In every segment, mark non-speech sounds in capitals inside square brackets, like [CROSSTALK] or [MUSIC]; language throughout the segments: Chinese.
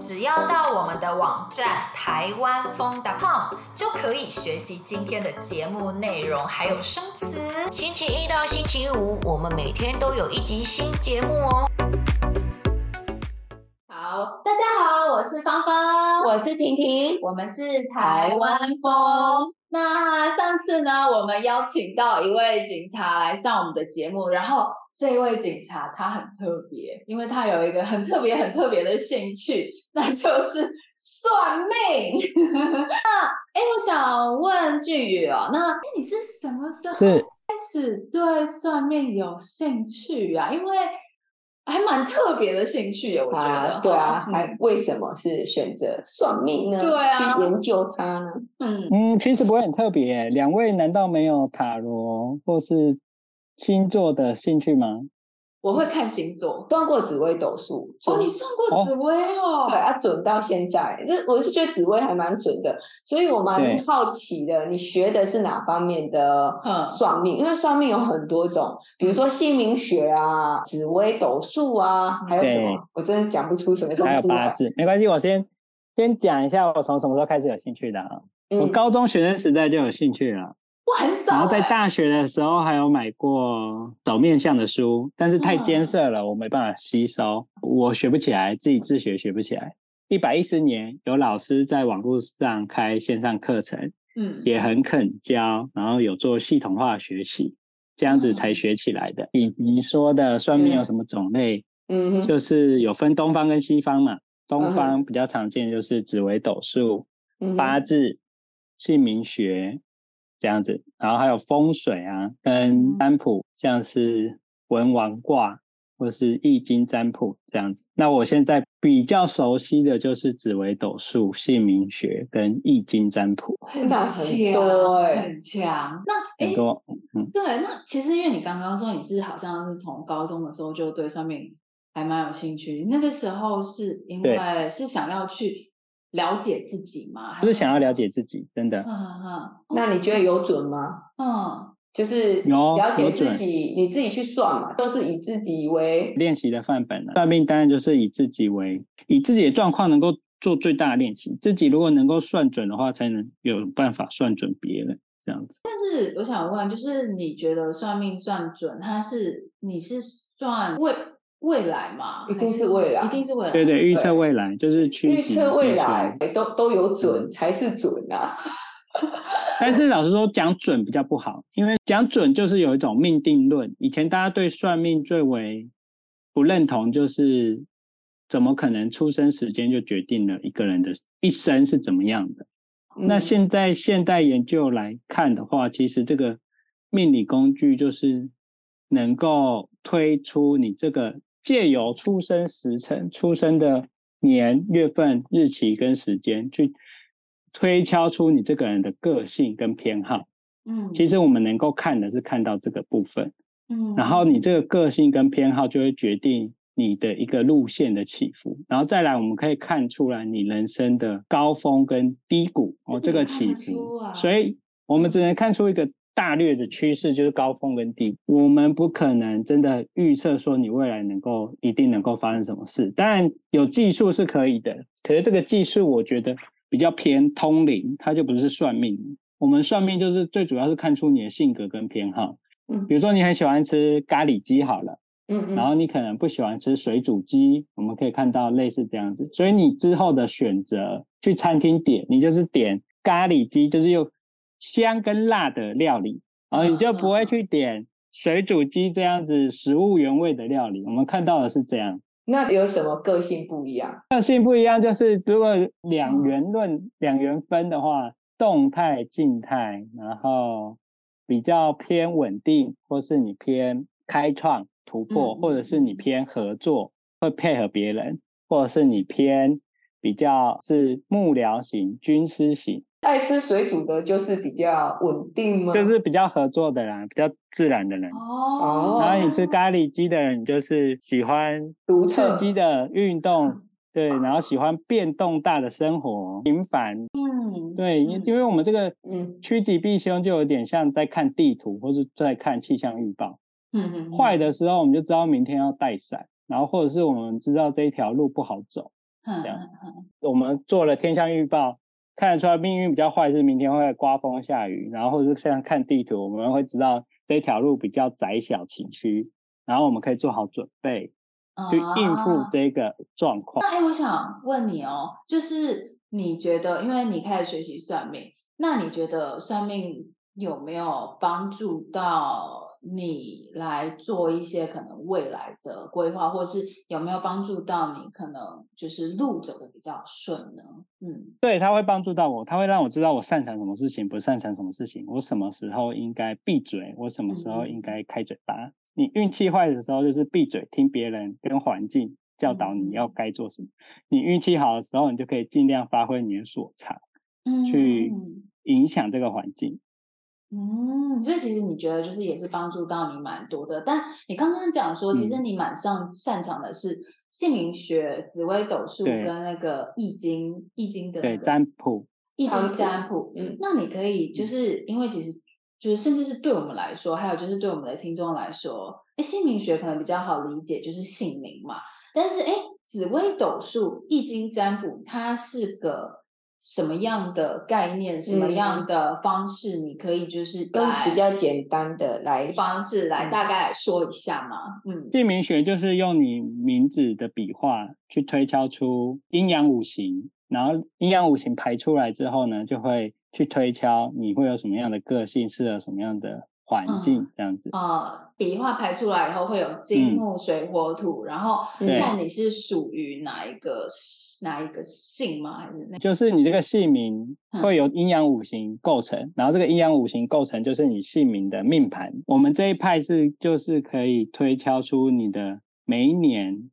只要到我们的网站台湾风 .com 就可以学习今天的节目内容，还有生词。星期一到星期五，我们每天都有一集新节目哦。好，大家好，我是芳芳，我是婷婷，我们是台湾风。那上次呢，我们邀请到一位警察来上我们的节目，然后这位警察他很特别，因为他有一个很特别、很特别的兴趣，那就是算命。[LAUGHS] 那哎，我想问俊宇哦，那哎你是什么时候开始对算命有兴趣啊？因为还蛮特别的兴趣，我觉得。啊对啊，嗯、还为什么是选择算命呢？对啊，去研究它呢？嗯嗯，其实不会很特别。两位难道没有塔罗或是星座的兴趣吗？我会看星座，算过紫微斗数。哦，你算过紫微哦？对啊，准到现在。这我是觉得紫微还蛮准的，所以我蛮好奇的。你学的是哪方面的算命？因为算命有很多种，比如说姓名学啊、紫微斗数啊，还有什么？我真的讲不出什么东西。还有八字，没关系，我先先讲一下我从什么时候开始有兴趣的啊。我高中学生时代就有兴趣了。很早，然后在大学的时候还有买过走面相的书，但是太艰涩了，我没办法吸收，我学不起来，自己自学学不起来。一百一十年有老师在网络上开线上课程，嗯，也很肯教，然后有做系统化学习，这样子才学起来的。你你说的算命有什么种类？嗯，就是有分东方跟西方嘛。东方比较常见就是紫微斗数、八字、姓名学。这样子，然后还有风水啊，跟占卜，像是文王卦或是易经占卜这样子。那我现在比较熟悉的就是紫微斗数、姓名学跟易经占卜，很强，很强。那很多，嗯，对。那其实因为你刚刚说你是好像是从高中的时候就对算命还蛮有兴趣，那个时候是因为是想要去。了解自己吗？就是想要了解自己，真的。嗯嗯。那你觉得有准吗？嗯，就是了解自己，你自己去算嘛，都是以自己为练习的范本了。算命当然就是以自己为，以自己的状况能够做最大的练习。自己如果能够算准的话，才能有办法算准别人这样子。但是我想问，就是你觉得算命算准，它是你是算为？未来嘛，一定是未来，一定是未来。对对，预测未来就是去预测未来，都都有准才是准啊。[LAUGHS] 但是老实说，讲准比较不好，因为讲准就是有一种命定论。以前大家对算命最为不认同，就是怎么可能出生时间就决定了一个人的一生是怎么样的？嗯、那现在现代研究来看的话，其实这个命理工具就是能够推出你这个。借由出生时辰、出生的年月份、日期跟时间，去推敲出你这个人的个性跟偏好。嗯，其实我们能够看的是看到这个部分。嗯，然后你这个个性跟偏好就会决定你的一个路线的起伏，然后再来我们可以看出来你人生的高峰跟低谷哦，这个起伏。所以我们只能看出一个。大略的趋势就是高峰跟低，我们不可能真的预测说你未来能够一定能够发生什么事。当然有技术是可以的，可是这个技术我觉得比较偏通灵，它就不是算命。我们算命就是最主要是看出你的性格跟偏好。嗯，比如说你很喜欢吃咖喱鸡好了，嗯嗯，然后你可能不喜欢吃水煮鸡，我们可以看到类似这样子。所以你之后的选择去餐厅点，你就是点咖喱鸡，就是又。香跟辣的料理，然后你就不会去点水煮鸡这样子食物原味的料理。我们看到的是这样。那有什么个性不一样？个性不一样就是，如果两元论、两元分的话，动态、静态，然后比较偏稳定，或是你偏开创、突破，或者是你偏合作，会配合别人，或者是你偏比较是幕僚型、军师型。爱吃水煮的，就是比较稳定吗？就是比较合作的人，比较自然的人。哦。然后你吃咖喱鸡的人，就是喜欢刺激的运动，对，然后喜欢变动大的生活，频繁。嗯。对，因因为我们这个嗯趋吉避凶，就有点像在看地图，或者在看气象预报。嗯嗯。坏的时候，我们就知道明天要带伞，然后或者是我们知道这一条路不好走。这样，我们做了天象预报，看得出来命运比较坏，是明天会刮风下雨，然后或者是像看地图，我们会知道这条路比较窄小崎岖，然后我们可以做好准备。去应付这个状况。那哎，我想问你哦，就是你觉得，因为你开始学习算命，那你觉得算命有没有帮助到你来做一些可能未来的规划，或是有没有帮助到你可能就是路走的比较顺呢？嗯，对，他会帮助到我，他会让我知道我擅长什么事情，不擅长什么事情，我什么时候应该闭嘴，我什么时候应该开嘴巴。嗯你运气坏的时候，就是闭嘴听别人跟环境教导你要该做什么。你运气好的时候，你就可以尽量发挥你的所长，嗯，去影响这个环境。嗯，所以其实你觉得就是也是帮助到你蛮多的。但你刚刚讲说，其实你蛮上擅长的是姓名学、紫微斗数跟那个易经、易经的、那个、对占卜、易经占卜。嗯，那你可以就是因为其实。就是，甚至是对我们来说，还有就是对我们的听众来说，哎，姓名学可能比较好理解，就是姓名嘛。但是，哎，紫微斗数、易经占卜，它是个什么样的概念？什么样的方式？你可以就是用比较简单的来方式来大概说一下嘛。嗯，姓名学就是用你名字的笔画去推敲出阴阳五行，然后阴阳五行排出来之后呢，就会。去推敲你会有什么样的个性，适合什么样的环境，这样子。啊、嗯，笔画排出来以后会有金木水火土，嗯、然后看你是属于哪一个哪一个姓吗？还是那？就是你这个姓名会有阴阳五行构成，嗯、然后这个阴阳五行构成就是你姓名的命盘。我们这一派是就是可以推敲出你的每一年，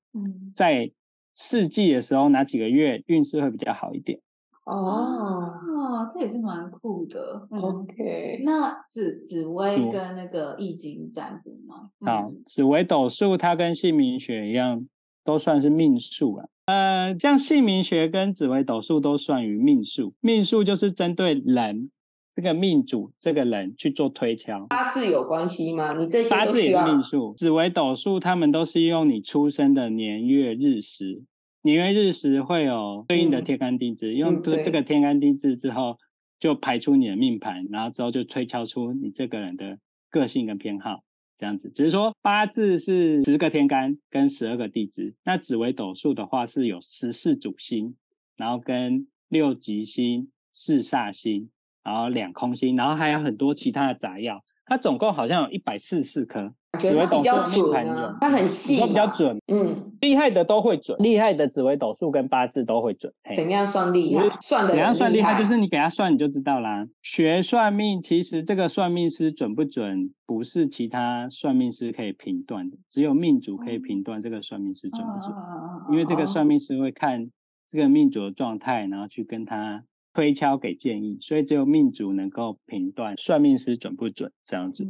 在四季的时候哪几个月运势会比较好一点。哦，这也是蛮酷的。OK，那紫紫薇跟那个易经占卜吗？好，紫微斗数它跟姓名学一样，都算是命数啊。呃，像姓名学跟紫微斗数都算于命数，命数就是针对人这个命主这个人去做推敲。八字有关系吗？你这些八字也是命数，紫微斗数他们都是用你出生的年月日时。年月日食会有对应的天干地支，嗯、用这这个天干地支之后，就排出你的命盘，然后之后就推敲出你这个人的个性跟偏好，这样子。只是说八字是十个天干跟十二个地支，那紫微斗数的话是有十四主星，然后跟六吉星、四煞星，然后两空星，然后还有很多其他的杂药，它总共好像有一百四十四颗。紫微斗数命盘，它很细，都比较准。嗯，厉害的都会准，厉害的紫微斗数跟八字都会准。怎样算厉害？算的怎样算厉害？就是你给他算，你就知道啦。学算命，其实这个算命师准不准，不是其他算命师可以评断的，只有命主可以评断这个算命师准不准。因为这个算命师会看这个命主的状态，然后去跟他推敲给建议，所以只有命主能够评断算命师准不准这样子。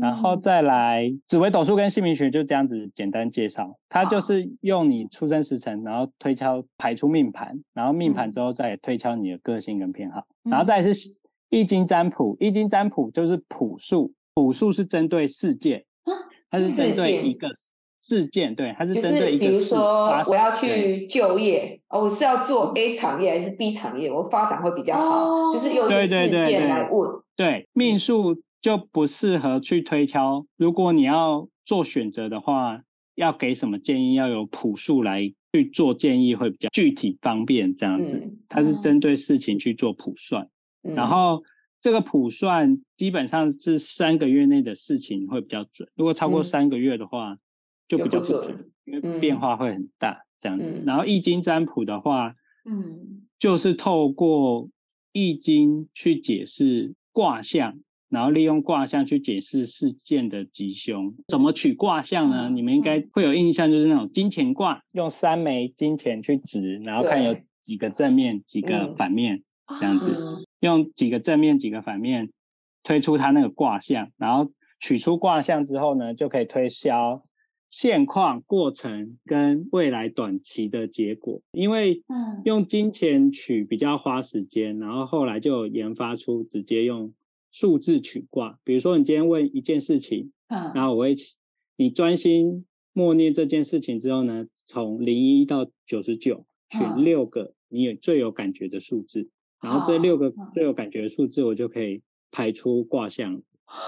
然后再来，紫微斗数跟姓名学就这样子简单介绍。它就是用你出生时辰，然后推敲排出命盘，然后命盘之后再推敲你的个性跟偏好。然后再是易经占卜，易经占卜就是卜数，卜数是针对事件，它是针对一个事件，对，它是针对一个。比如说我要去就业，我是要做 A 产业还是 B 产业，我发展会比较好，就是用事件来问。对，命数。就不适合去推敲。如果你要做选择的话，要给什么建议？要有卜数来去做建议，会比较具体方便。这样子，嗯、它是针对事情去做普算。嗯、然后这个普算基本上是三个月内的事情会比较准。如果超过三个月的话，嗯、就比较不准，因为变化会很大。这样子。嗯、然后易经占卜的话，嗯，就是透过易经去解释卦象。然后利用卦象去解释事件的吉凶，怎么取卦象呢？你们应该会有印象，就是那种金钱卦，用三枚金钱去指，然后看有几个正面、几个反面，这样子，用几个正面、几个反面推出它那个卦象，然后取出卦象之后呢，就可以推销现况、过程跟未来短期的结果。因为用金钱取比较花时间，然后后来就研发出直接用。数字取卦，比如说你今天问一件事情，嗯，然后我会，你专心默念这件事情之后呢，从零一到九十九，选六个你有最有感觉的数字，然后这六个最有感觉的数字，我就可以排出卦象。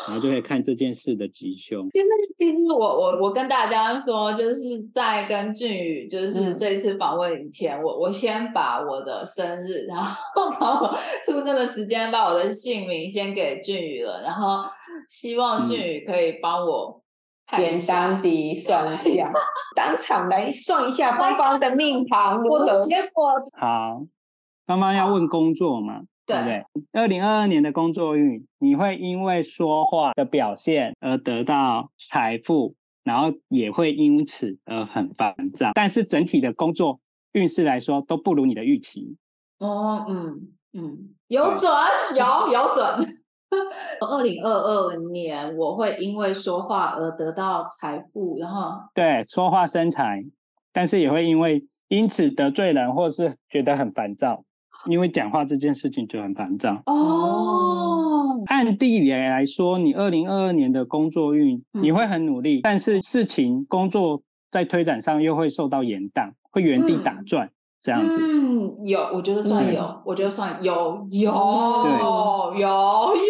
然后就可以看这件事的吉凶。其实，其实我我我跟大家说，就是在跟俊宇就是这一次访问以前，嗯、我我先把我的生日，然后 [LAUGHS] 把我出生的时间，把我的姓名先给俊宇了，然后希望俊宇可以帮我简单的算一下，当场来算一下芳芳的命盘如何？结果好，芳芳要问工作吗？对不对？二零二二年的工作运，你会因为说话的表现而得到财富，然后也会因此而很烦躁。但是整体的工作运势来说，都不如你的预期。哦，嗯嗯，有准，有 [LAUGHS] 有准。[LAUGHS] 二零二二年我会因为说话而得到财富，然后对，说话生财，但是也会因为因此得罪人，或是觉得很烦躁。因为讲话这件事情就很烦躁哦。按地理来说，你二零二二年的工作运，你会很努力，嗯、但是事情工作在推展上又会受到延宕，会原地打转、嗯、这样子。嗯，有，我觉得算有，嗯、我觉得算有，有，有，有，有，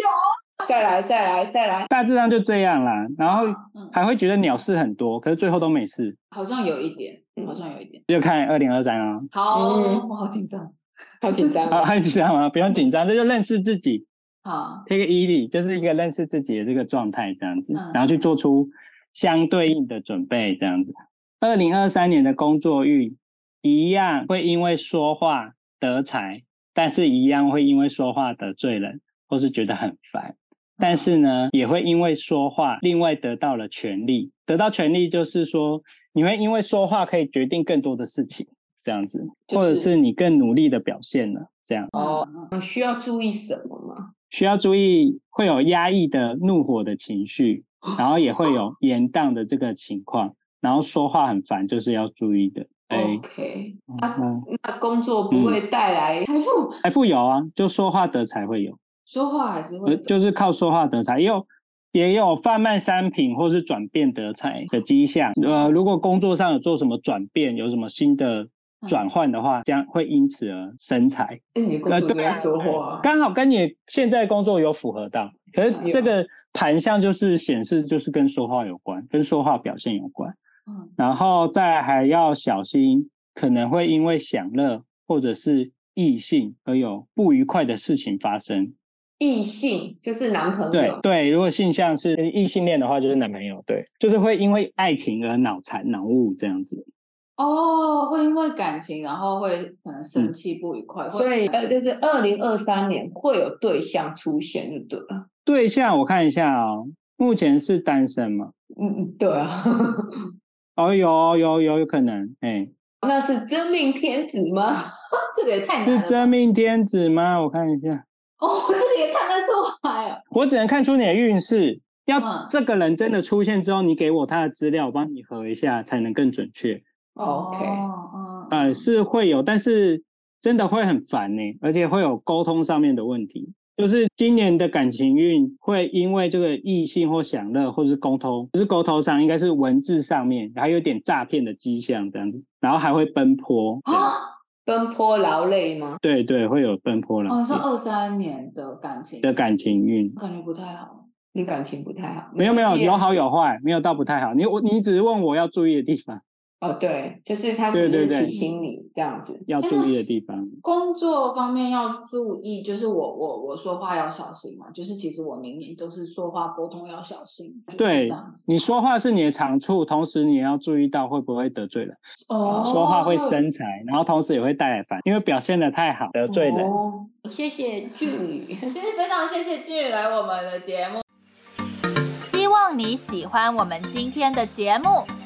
再来，再来，再来，大致上就这样啦。然后还会觉得鸟事很多，可是最后都没事。好像有一点，好像有一点。就看二零二三啊。好，嗯、我好紧张。好紧张，好紧张吗？不用紧张，这就认识自己。好，这个毅力就是一个认识自己的这个状态，这样子，嗯、然后去做出相对应的准备，这样子。二零二三年的工作运一样会因为说话得财，但是一样会因为说话得罪人，或是觉得很烦。但是呢，也会因为说话另外得到了权利，得到权利就是说，你会因为说话可以决定更多的事情。这样子，或者是你更努力的表现了，这样哦。需要注意什么吗？需要注意会有压抑的怒火的情绪，然后也会有延宕的这个情况，然后说话很烦，就是要注意的。OK，啊，那工作不会带来财富？财富有啊，就说话得财会有，[LAUGHS] 说话还是会，就是靠说话得财，也有也有贩卖商品或是转变得财的迹象。呃，如果工作上有做什么转变，有什么新的。转换的话，将会因此而生财。哎，你工作在说话，刚好跟你现在工作有符合到。可是这个盘相就是显示，就是跟说话有关，跟说话表现有关。嗯，然后再还要小心，可能会因为享乐或者是异性而有不愉快的事情发生。异性就是男朋友。对对，如果性向是异性恋的话，就是男朋友。对，就是会因为爱情而脑残脑雾这样子。哦，会因为感情，然后会可能生气不愉快，嗯、所以呃，就是二零二三年会有对象出现，就对了。对象我看一下哦，目前是单身吗？嗯嗯，对啊。[LAUGHS] 哦，有有有有可能，哎，那是真命天子吗？[LAUGHS] 这个也太难了。是真命天子吗？我看一下。哦，这个也看得出来啊。我只能看出你的运势，要这个人真的出现之后，你给我他的资料，我帮你核一下，才能更准确。OK，嗯，呃，是会有，但是真的会很烦呢，而且会有沟通上面的问题。就是今年的感情运会因为这个异性或享乐，或是沟通，不是沟通上，应该是文字上面，还有点诈骗的迹象这样子，然后还会奔波啊，奔波劳累吗？对对，会有奔波劳累。哦，是二三年的感情的感情运，感觉不太好，你感情不太好？没有没有，有好有坏，没有到不太好。你我你只是问我要注意的地方。哦，对，就是他只是提醒你这样子要注意的地方。工作方面要注意，就是我我我说话要小心嘛。就是其实我明年都是说话沟通要小心。对，你说话是你的长处，同时你也要注意到会不会得罪人。哦，说话会生财，然后同时也会带来烦，因为表现的太好得罪人。哦，谢谢俊宇，[LAUGHS] 其实非常谢谢俊宇来我们的节目。希望你喜欢我们今天的节目。